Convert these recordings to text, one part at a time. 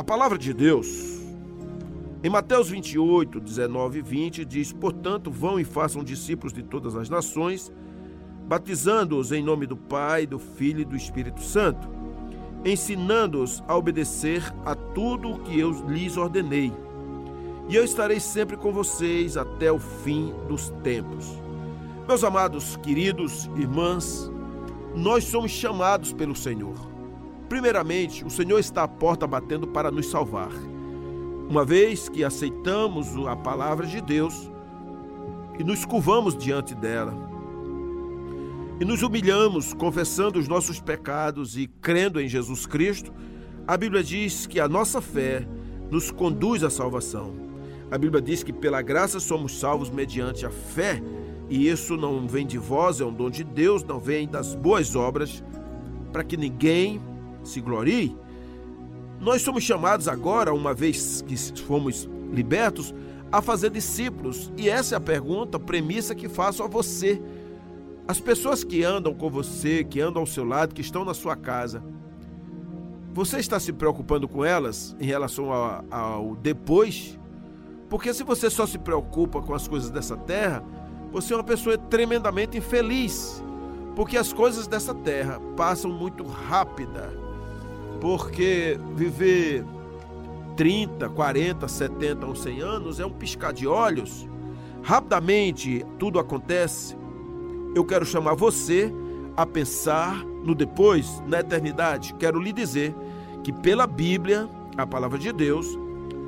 A palavra de Deus, em Mateus 28, 19 e 20, diz: Portanto, vão e façam discípulos de todas as nações, batizando-os em nome do Pai, do Filho e do Espírito Santo, ensinando-os a obedecer a tudo o que eu lhes ordenei. E eu estarei sempre com vocês até o fim dos tempos. Meus amados, queridos irmãs, nós somos chamados pelo Senhor Primeiramente, o Senhor está à porta batendo para nos salvar. Uma vez que aceitamos a palavra de Deus e nos curvamos diante dela, e nos humilhamos, confessando os nossos pecados e crendo em Jesus Cristo, a Bíblia diz que a nossa fé nos conduz à salvação. A Bíblia diz que pela graça somos salvos mediante a fé, e isso não vem de vós, é um dom de Deus, não vem das boas obras, para que ninguém se glorie, nós somos chamados agora, uma vez que fomos libertos, a fazer discípulos. E essa é a pergunta, a premissa que faço a você. As pessoas que andam com você, que andam ao seu lado, que estão na sua casa, você está se preocupando com elas em relação ao, ao depois? Porque se você só se preocupa com as coisas dessa terra, você é uma pessoa tremendamente infeliz. Porque as coisas dessa terra passam muito rápida porque viver 30, 40, 70 ou 100 anos é um piscar de olhos. Rapidamente tudo acontece. Eu quero chamar você a pensar no depois, na eternidade. Quero lhe dizer que pela Bíblia, a palavra de Deus,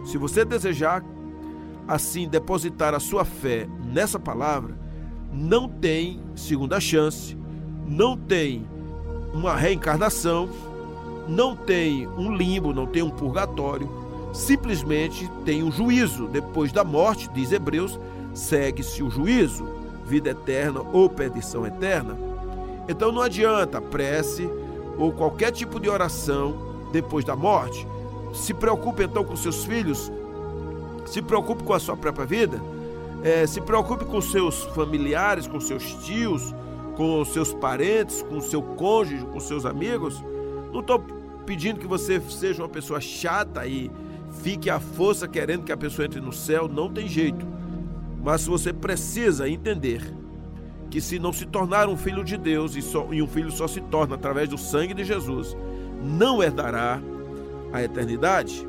se você desejar assim depositar a sua fé nessa palavra, não tem segunda chance, não tem uma reencarnação, não tem um limbo, não tem um purgatório, simplesmente tem um juízo. Depois da morte, diz Hebreus, segue-se o juízo, vida eterna ou perdição eterna. Então não adianta prece ou qualquer tipo de oração depois da morte. Se preocupe então com seus filhos, se preocupe com a sua própria vida, é, se preocupe com seus familiares, com seus tios, com seus parentes, com seu cônjuge, com seus amigos não estou pedindo que você seja uma pessoa chata e fique à força querendo que a pessoa entre no céu, não tem jeito. Mas você precisa entender que se não se tornar um filho de Deus, e, só, e um filho só se torna através do sangue de Jesus, não herdará a eternidade.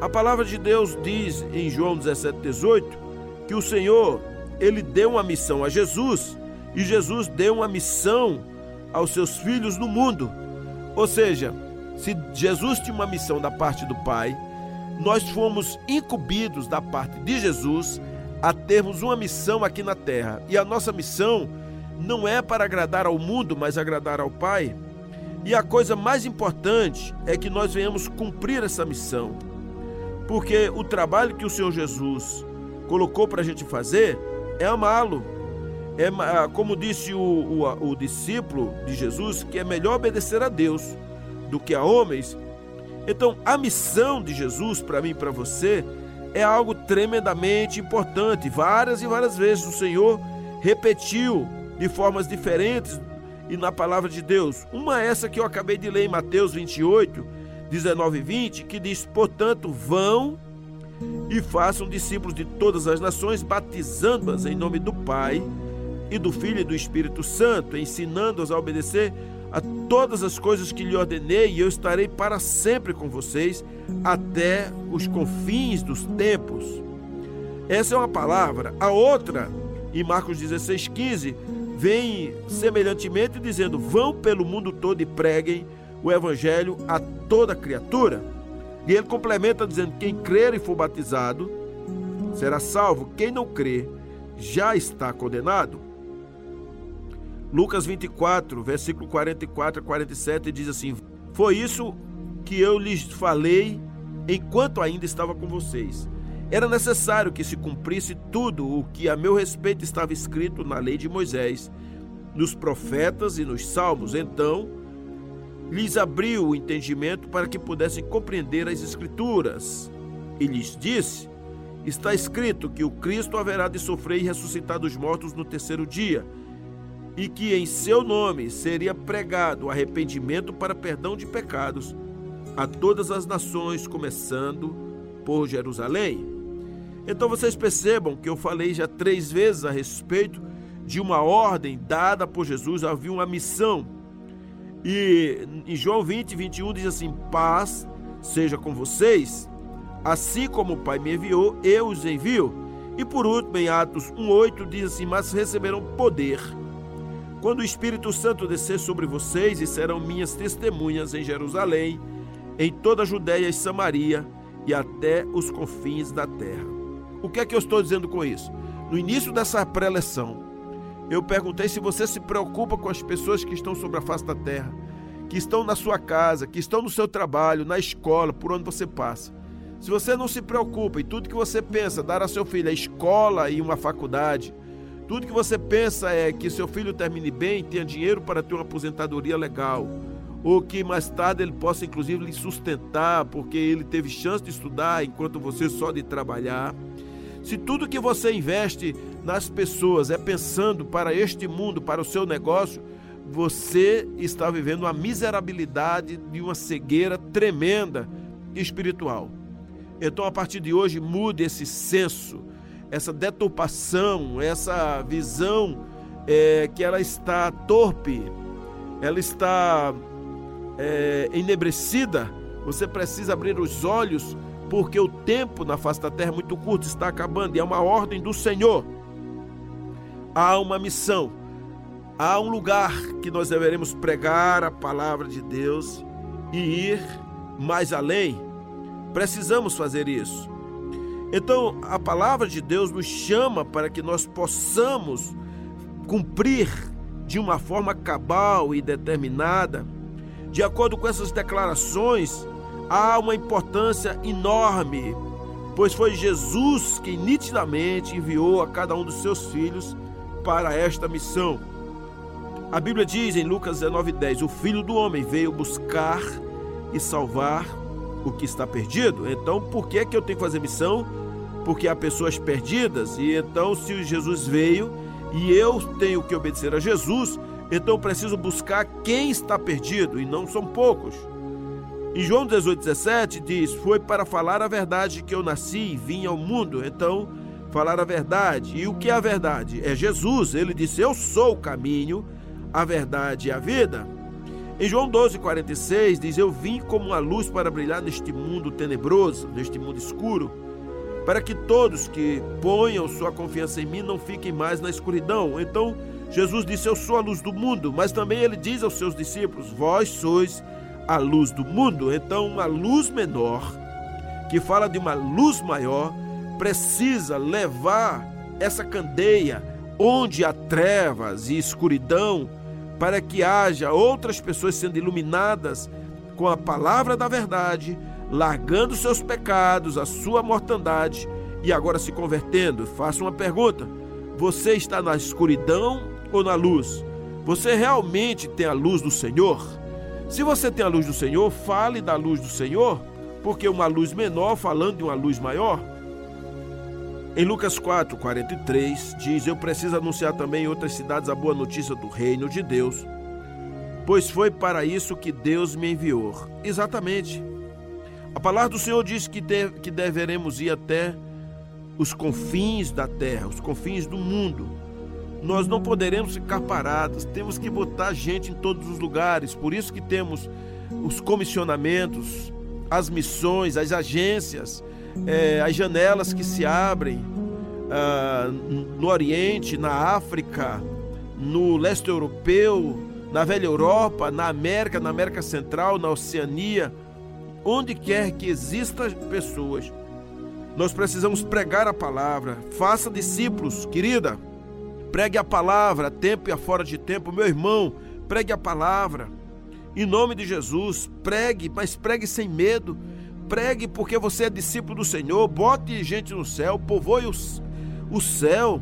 A palavra de Deus diz em João 17, 18 que o Senhor ele deu uma missão a Jesus e Jesus deu uma missão aos seus filhos no mundo. Ou seja, se Jesus tinha uma missão da parte do Pai, nós fomos incumbidos da parte de Jesus a termos uma missão aqui na terra. E a nossa missão não é para agradar ao mundo, mas agradar ao Pai. E a coisa mais importante é que nós venhamos cumprir essa missão. Porque o trabalho que o Senhor Jesus colocou para a gente fazer é amá-lo, é, ah, como disse o, o, o discípulo de Jesus, que é melhor obedecer a Deus do que a homens. Então, a missão de Jesus para mim e para você é algo tremendamente importante. Várias e várias vezes o Senhor repetiu de formas diferentes e na palavra de Deus. Uma é essa que eu acabei de ler em Mateus 28, 19 e 20, que diz: Portanto, vão e façam discípulos de todas as nações, batizando-as em nome do Pai e do Filho e do Espírito Santo, ensinando-os a obedecer a todas as coisas que lhe ordenei, e eu estarei para sempre com vocês até os confins dos tempos. Essa é uma palavra. A outra, em Marcos 16, 15, vem semelhantemente dizendo: Vão pelo mundo todo e preguem o evangelho a toda criatura. E ele complementa dizendo: Quem crer e for batizado será salvo, quem não crer já está condenado. Lucas 24, versículo 44 a 47 diz assim: Foi isso que eu lhes falei enquanto ainda estava com vocês. Era necessário que se cumprisse tudo o que a meu respeito estava escrito na lei de Moisés, nos profetas e nos salmos. Então, lhes abriu o entendimento para que pudessem compreender as Escrituras. E lhes disse: Está escrito que o Cristo haverá de sofrer e ressuscitar dos mortos no terceiro dia e que em seu nome seria pregado arrependimento para perdão de pecados a todas as nações, começando por Jerusalém. Então vocês percebam que eu falei já três vezes a respeito de uma ordem dada por Jesus, havia uma missão. E em João 20, 21 diz assim: Paz seja com vocês, assim como o Pai me enviou, eu os envio. E por último, em Atos 1,8 diz assim: Mas receberão poder quando o Espírito Santo descer sobre vocês e serão minhas testemunhas em Jerusalém, em toda a Judéia e Samaria e até os confins da terra. O que é que eu estou dizendo com isso? No início dessa pré-eleção, eu perguntei se você se preocupa com as pessoas que estão sobre a face da terra, que estão na sua casa, que estão no seu trabalho, na escola, por onde você passa. Se você não se preocupa e tudo que você pensa dar a seu filho a escola e uma faculdade, tudo que você pensa é que seu filho termine bem, tenha dinheiro para ter uma aposentadoria legal, ou que mais tarde ele possa inclusive lhe sustentar, porque ele teve chance de estudar enquanto você só de trabalhar. Se tudo que você investe nas pessoas é pensando para este mundo, para o seu negócio, você está vivendo uma miserabilidade de uma cegueira tremenda espiritual. Então, a partir de hoje, mude esse senso, essa deturpação, essa visão é, que ela está torpe, ela está é, enebrecida. Você precisa abrir os olhos porque o tempo na face da terra é muito curto, está acabando, e é uma ordem do Senhor. Há uma missão, há um lugar que nós deveremos pregar a palavra de Deus e ir mais além. Precisamos fazer isso. Então, a palavra de Deus nos chama para que nós possamos cumprir de uma forma cabal e determinada. De acordo com essas declarações, há uma importância enorme, pois foi Jesus que nitidamente enviou a cada um dos seus filhos para esta missão. A Bíblia diz em Lucas 19:10: O Filho do homem veio buscar e salvar o que está perdido. Então, por que que eu tenho que fazer missão? Porque há pessoas perdidas e então se Jesus veio e eu tenho que obedecer a Jesus, então preciso buscar quem está perdido e não são poucos. Em João 18,17 diz: Foi para falar a verdade que eu nasci e vim ao mundo. Então, falar a verdade. E o que é a verdade? É Jesus. Ele disse: Eu sou o caminho, a verdade e a vida. Em João 12,46 diz: Eu vim como uma luz para brilhar neste mundo tenebroso, neste mundo escuro, para que todos que ponham sua confiança em mim não fiquem mais na escuridão. Então, Jesus disse: Eu sou a luz do mundo, mas também ele diz aos seus discípulos: Vós sois a luz do mundo. Então, uma luz menor, que fala de uma luz maior, precisa levar essa candeia onde há trevas e escuridão, para que haja outras pessoas sendo iluminadas com a palavra da verdade, largando seus pecados, a sua mortandade e agora se convertendo. Faço uma pergunta: você está na escuridão ou na luz? Você realmente tem a luz do Senhor? Se você tem a luz do Senhor, fale da luz do Senhor, porque uma luz menor falando de uma luz maior. Em Lucas 4, 43, diz: Eu preciso anunciar também em outras cidades a boa notícia do reino de Deus, pois foi para isso que Deus me enviou. Exatamente. A palavra do Senhor diz que, de, que deveremos ir até os confins da terra, os confins do mundo nós não poderemos ficar parados, temos que botar gente em todos os lugares. Por isso que temos os comissionamentos, as missões, as agências, é, as janelas que se abrem ah, no Oriente, na África, no leste europeu, na velha Europa, na América, na América Central, na Oceania, onde quer que existam pessoas, nós precisamos pregar a palavra. Faça discípulos, querida. Pregue a palavra, tempo e a fora de tempo. Meu irmão, pregue a palavra. Em nome de Jesus, pregue, mas pregue sem medo. Pregue porque você é discípulo do Senhor. Bote gente no céu, povoe os, o céu.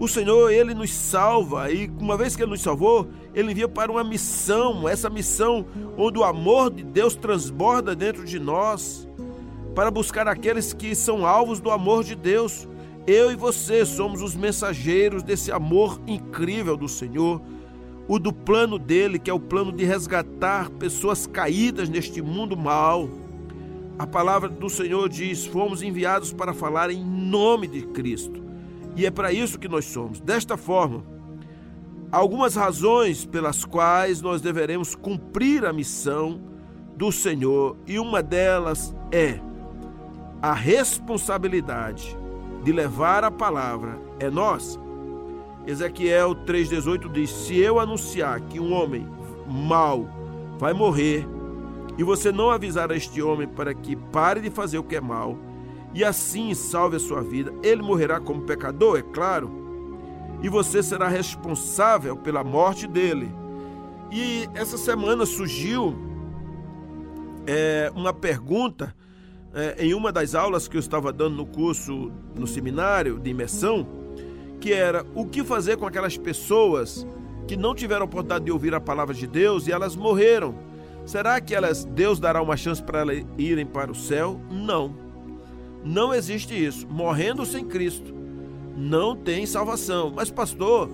O Senhor, Ele nos salva e uma vez que Ele nos salvou, Ele envia para uma missão, essa missão onde o amor de Deus transborda dentro de nós, para buscar aqueles que são alvos do amor de Deus. Eu e você somos os mensageiros desse amor incrível do Senhor. o do plano dele, que é o plano de resgatar pessoas caídas neste mundo mal. A palavra do Senhor diz: fomos enviados para falar em nome de Cristo. E é para isso que nós somos. Desta forma, algumas razões pelas quais nós deveremos cumprir a missão do Senhor, e uma delas é a responsabilidade de levar a palavra é nossa. Ezequiel 3,18 diz: Se eu anunciar que um homem mau vai morrer, e você não avisar a este homem para que pare de fazer o que é mal, e assim salve a sua vida, ele morrerá como pecador, é claro, e você será responsável pela morte dele. E essa semana surgiu é, uma pergunta é, em uma das aulas que eu estava dando no curso, no seminário de imersão, que era o que fazer com aquelas pessoas que não tiveram oportunidade de ouvir a palavra de Deus e elas morreram. Será que elas Deus dará uma chance para elas irem para o céu? Não. Não existe isso. Morrendo sem Cristo, não tem salvação. Mas, pastor,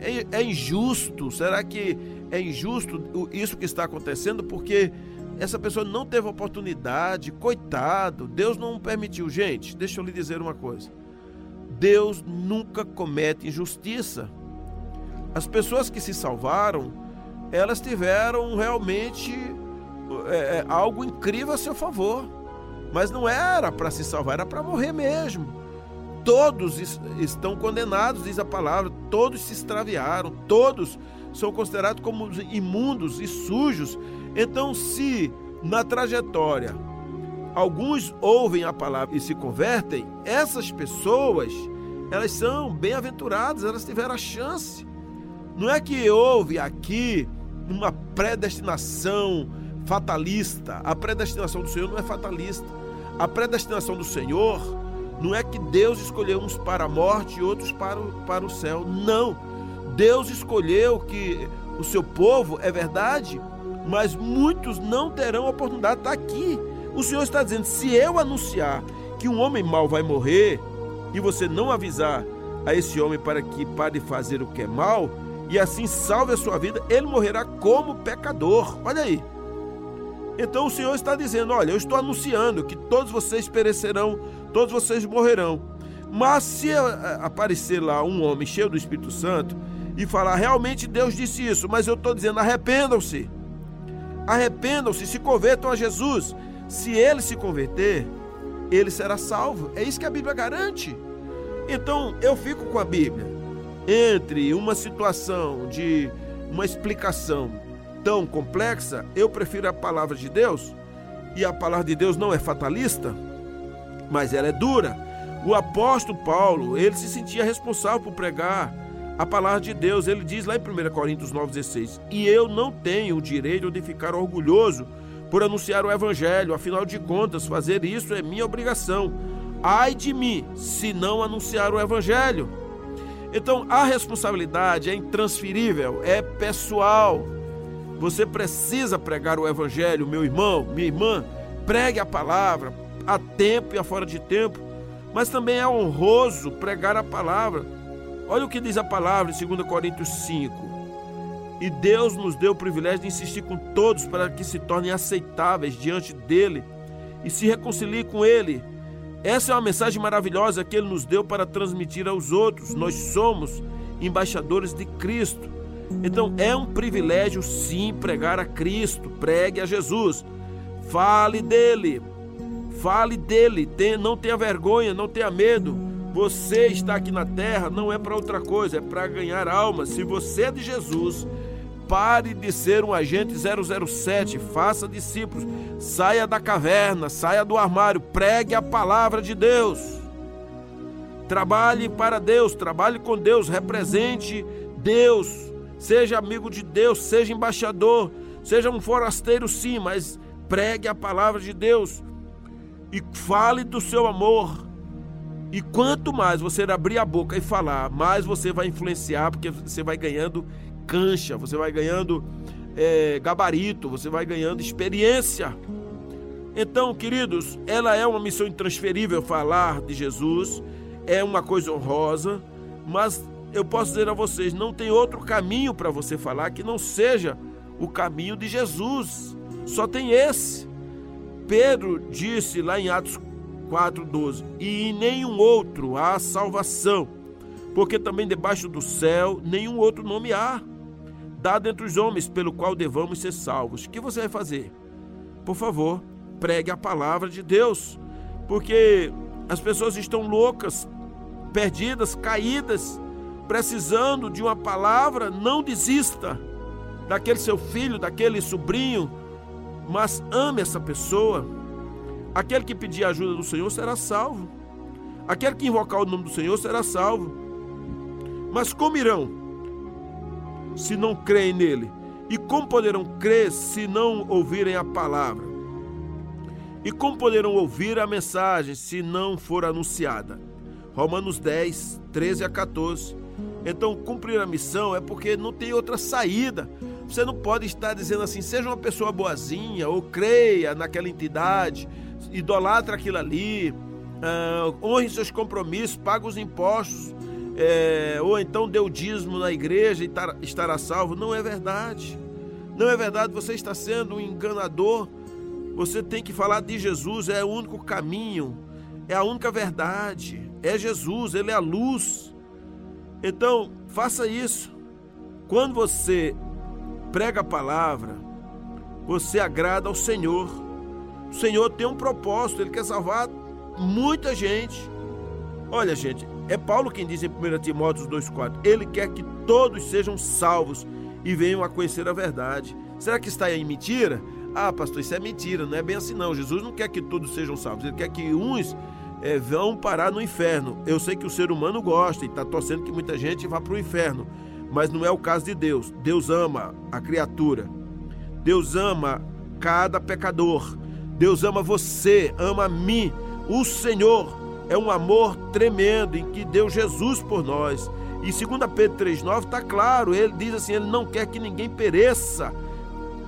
é, é injusto. Será que é injusto isso que está acontecendo? Porque essa pessoa não teve oportunidade, coitado, Deus não permitiu. Gente, deixa eu lhe dizer uma coisa: Deus nunca comete injustiça. As pessoas que se salvaram, elas tiveram realmente é, é algo incrível a seu favor, mas não era para se salvar, era para morrer mesmo. Todos estão condenados, diz a palavra, todos se extraviaram, todos são considerados como imundos e sujos então, se na trajetória alguns ouvem a palavra e se convertem, essas pessoas, elas são bem-aventuradas, elas tiveram a chance. Não é que houve aqui uma predestinação fatalista. A predestinação do Senhor não é fatalista. A predestinação do Senhor não é que Deus escolheu uns para a morte e outros para o, para o céu. Não. Deus escolheu que o seu povo, é verdade, mas muitos não terão a oportunidade de estar aqui. O Senhor está dizendo: se eu anunciar que um homem mau vai morrer e você não avisar a esse homem para que pare de fazer o que é mal e assim salve a sua vida, ele morrerá como pecador. Olha aí. Então o Senhor está dizendo: Olha, eu estou anunciando que todos vocês perecerão, todos vocês morrerão. Mas se aparecer lá um homem cheio do Espírito Santo e falar, realmente Deus disse isso, mas eu estou dizendo, arrependam-se arrependam-se, se convertam a Jesus. Se ele se converter, ele será salvo. É isso que a Bíblia garante. Então eu fico com a Bíblia entre uma situação de uma explicação tão complexa, eu prefiro a palavra de Deus. E a palavra de Deus não é fatalista, mas ela é dura. O apóstolo Paulo, ele se sentia responsável por pregar a palavra de Deus. Ele diz lá em 1 Coríntios 9,16: E eu não tenho o direito de ficar orgulhoso por anunciar o Evangelho, afinal de contas, fazer isso é minha obrigação. Ai de mim, se não anunciar o Evangelho. Então, a responsabilidade é intransferível, é pessoal. Você precisa pregar o Evangelho, meu irmão, minha irmã. Pregue a palavra, a tempo e a fora de tempo. Mas também é honroso pregar a palavra Olha o que diz a palavra em 2 Coríntios 5. E Deus nos deu o privilégio de insistir com todos para que se tornem aceitáveis diante dele e se reconciliem com ele. Essa é uma mensagem maravilhosa que ele nos deu para transmitir aos outros. Nós somos embaixadores de Cristo. Então é um privilégio sim pregar a Cristo, pregue a Jesus. Fale dele. Fale dele, não tenha vergonha, não tenha medo. Você está aqui na terra não é para outra coisa, é para ganhar almas. Se você é de Jesus, pare de ser um agente 007, faça discípulos, saia da caverna, saia do armário, pregue a palavra de Deus. Trabalhe para Deus, trabalhe com Deus, represente Deus, seja amigo de Deus, seja embaixador, seja um forasteiro sim, mas pregue a palavra de Deus e fale do seu amor e quanto mais você abrir a boca e falar, mais você vai influenciar, porque você vai ganhando cancha, você vai ganhando é, gabarito, você vai ganhando experiência. Então, queridos, ela é uma missão intransferível falar de Jesus, é uma coisa honrosa, mas eu posso dizer a vocês, não tem outro caminho para você falar que não seja o caminho de Jesus. Só tem esse. Pedro disse lá em Atos 4:12, e em nenhum outro há salvação, porque também debaixo do céu nenhum outro nome há dado entre os homens pelo qual devamos ser salvos. O que você vai fazer? Por favor, pregue a palavra de Deus, porque as pessoas estão loucas, perdidas, caídas, precisando de uma palavra. Não desista daquele seu filho, daquele sobrinho, mas ame essa pessoa. Aquele que pedir a ajuda do Senhor será salvo. Aquele que invocar o nome do Senhor será salvo. Mas como irão se não creem nele? E como poderão crer se não ouvirem a palavra? E como poderão ouvir a mensagem se não for anunciada? Romanos 10, 13 a 14. Então, cumprir a missão é porque não tem outra saída. Você não pode estar dizendo assim, seja uma pessoa boazinha, ou creia naquela entidade, idolatra aquilo ali, uh, honre seus compromissos, paga os impostos, é, ou então dê o dízimo na igreja e estará salvo. Não é verdade. Não é verdade, você está sendo um enganador. Você tem que falar de Jesus, é o único caminho, é a única verdade. É Jesus, ele é a luz. Então, faça isso. Quando você prega a palavra, você agrada ao Senhor. O Senhor tem um propósito, ele quer salvar muita gente. Olha, gente, é Paulo quem diz em 1 Timóteo 2,4: Ele quer que todos sejam salvos e venham a conhecer a verdade. Será que está aí mentira? Ah, pastor, isso é mentira, não é bem assim não. Jesus não quer que todos sejam salvos, ele quer que uns é, vão parar no inferno. Eu sei que o ser humano gosta e está torcendo que muita gente vá para o inferno mas não é o caso de Deus. Deus ama a criatura. Deus ama cada pecador. Deus ama você, ama a mim. O Senhor é um amor tremendo em que deu Jesus por nós. E 2 Pedro 3,9 está claro, ele diz assim: ele não quer que ninguém pereça.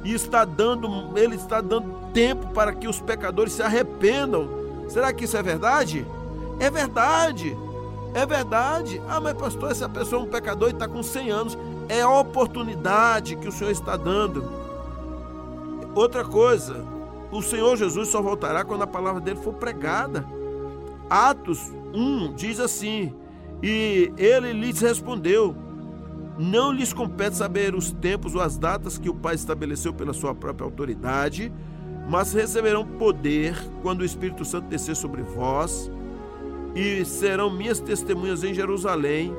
E está dando, ele está dando tempo para que os pecadores se arrependam. Será que isso é verdade? É verdade. É verdade. Ah, mas pastor, essa pessoa é um pecador e está com 100 anos. É a oportunidade que o Senhor está dando. Outra coisa, o Senhor Jesus só voltará quando a palavra dele for pregada. Atos 1 diz assim: E ele lhes respondeu: Não lhes compete saber os tempos ou as datas que o Pai estabeleceu pela sua própria autoridade, mas receberão poder quando o Espírito Santo descer sobre vós e serão minhas testemunhas em Jerusalém,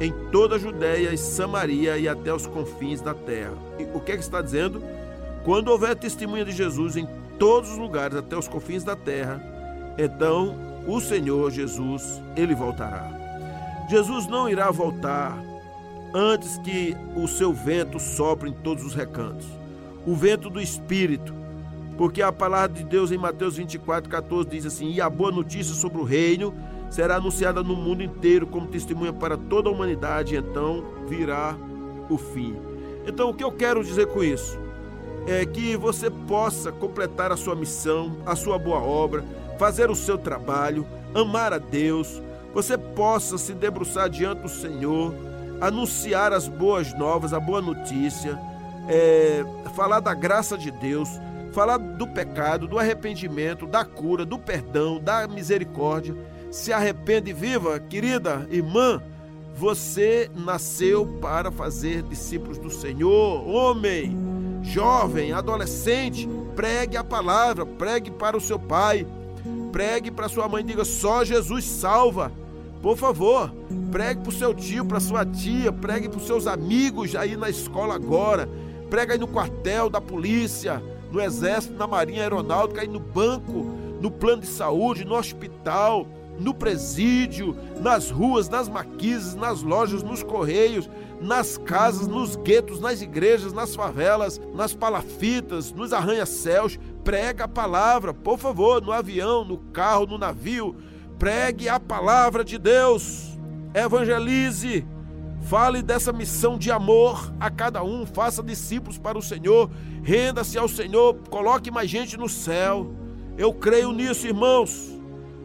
em toda a Judéia e Samaria e até os confins da terra. E o que é que está dizendo? Quando houver testemunha de Jesus em todos os lugares, até os confins da terra, então o Senhor Jesus, ele voltará. Jesus não irá voltar antes que o seu vento sopre em todos os recantos. O vento do Espírito, porque a palavra de Deus em Mateus 24, 14 diz assim: E a boa notícia sobre o reino será anunciada no mundo inteiro como testemunha para toda a humanidade, então virá o fim. Então, o que eu quero dizer com isso? É que você possa completar a sua missão, a sua boa obra, fazer o seu trabalho, amar a Deus, você possa se debruçar diante do Senhor, anunciar as boas novas, a boa notícia, é, falar da graça de Deus, falar do pecado, do arrependimento, da cura, do perdão, da misericórdia se arrepende viva, querida irmã. Você nasceu para fazer discípulos do Senhor, homem, jovem, adolescente. Pregue a palavra, pregue para o seu pai, pregue para sua mãe, diga só Jesus salva. Por favor, pregue para o seu tio, para sua tia, pregue para os seus amigos aí na escola agora, pregue aí no quartel da polícia, no exército, na marinha aeronáutica, aí no banco, no plano de saúde, no hospital no presídio, nas ruas, nas maquises, nas lojas, nos correios, nas casas, nos guetos, nas igrejas, nas favelas, nas palafitas, nos arranha-céus. Prega a palavra, por favor, no avião, no carro, no navio. Pregue a palavra de Deus. Evangelize. Fale dessa missão de amor a cada um. Faça discípulos para o Senhor. Renda-se ao Senhor. Coloque mais gente no céu. Eu creio nisso, irmãos.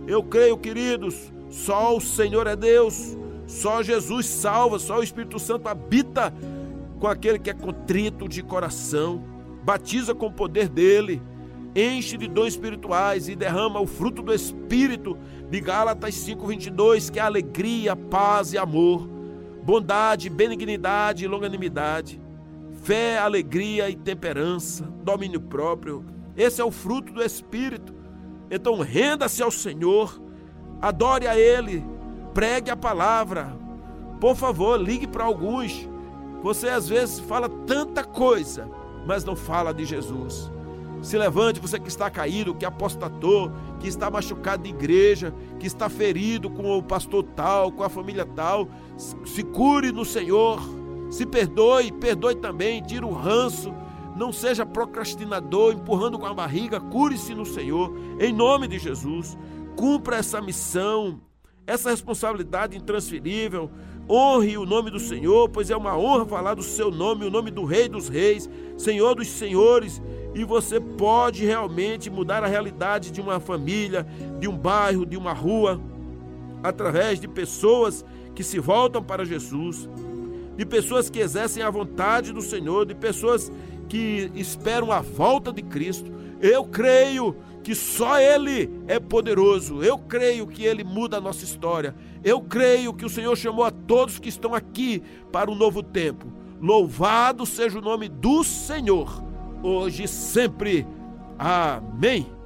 Eu creio, queridos, só o Senhor é Deus, Só Jesus salva, só o Espírito Santo habita com aquele que é contrito de coração, batiza com o poder dele, enche de dons espirituais e derrama o fruto do Espírito de Gálatas 5:22, que é alegria, paz e amor, bondade, benignidade e longanimidade, fé, alegria e temperança, domínio próprio. Esse é o fruto do Espírito. Então renda-se ao Senhor, adore a Ele, pregue a palavra. Por favor, ligue para alguns você às vezes fala tanta coisa, mas não fala de Jesus. Se levante, você que está caído, que apostatou, que está machucado de igreja, que está ferido com o pastor tal, com a família tal. Se cure no Senhor, se perdoe, perdoe também, tira o ranço. Não seja procrastinador, empurrando com a barriga, cure-se no Senhor, em nome de Jesus. Cumpra essa missão, essa responsabilidade intransferível. Honre o nome do Senhor, pois é uma honra falar do seu nome, o nome do Rei dos Reis, Senhor dos Senhores, e você pode realmente mudar a realidade de uma família, de um bairro, de uma rua, através de pessoas que se voltam para Jesus, de pessoas que exercem a vontade do Senhor, de pessoas que esperam a volta de Cristo. Eu creio que só Ele é poderoso. Eu creio que Ele muda a nossa história. Eu creio que o Senhor chamou a todos que estão aqui para um novo tempo. Louvado seja o nome do Senhor, hoje e sempre. Amém.